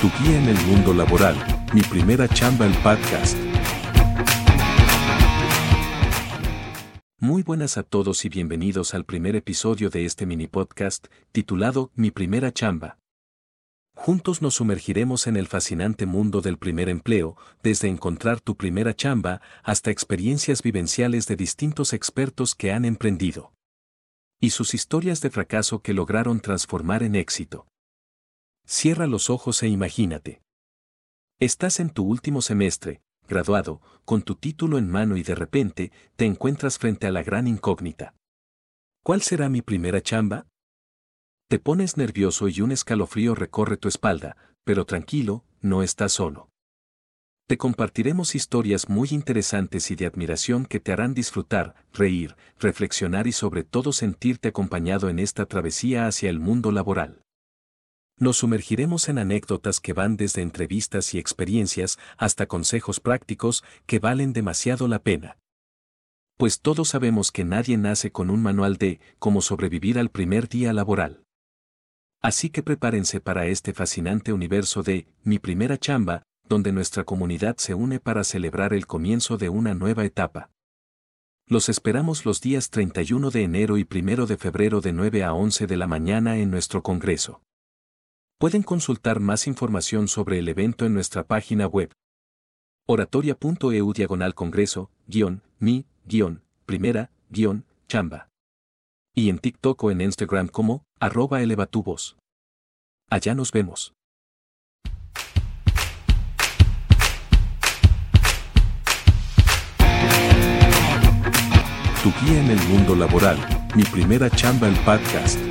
Tu guía en el mundo laboral, mi primera chamba el podcast. Muy buenas a todos y bienvenidos al primer episodio de este mini podcast, titulado Mi primera chamba. Juntos nos sumergiremos en el fascinante mundo del primer empleo, desde encontrar tu primera chamba hasta experiencias vivenciales de distintos expertos que han emprendido. Y sus historias de fracaso que lograron transformar en éxito. Cierra los ojos e imagínate. Estás en tu último semestre, graduado, con tu título en mano y de repente te encuentras frente a la gran incógnita. ¿Cuál será mi primera chamba? Te pones nervioso y un escalofrío recorre tu espalda, pero tranquilo, no estás solo. Te compartiremos historias muy interesantes y de admiración que te harán disfrutar, reír, reflexionar y sobre todo sentirte acompañado en esta travesía hacia el mundo laboral. Nos sumergiremos en anécdotas que van desde entrevistas y experiencias hasta consejos prácticos que valen demasiado la pena. Pues todos sabemos que nadie nace con un manual de cómo sobrevivir al primer día laboral. Así que prepárense para este fascinante universo de Mi primera chamba, donde nuestra comunidad se une para celebrar el comienzo de una nueva etapa. Los esperamos los días 31 de enero y 1 de febrero de 9 a 11 de la mañana en nuestro Congreso. Pueden consultar más información sobre el evento en nuestra página web. oratoria.eu diagonal congreso, guion, mi, guion, primera, guion, chamba y en TikTok o en Instagram como arroba elevatubos. Allá nos vemos. Tu guía en el mundo laboral, mi primera chamba el podcast.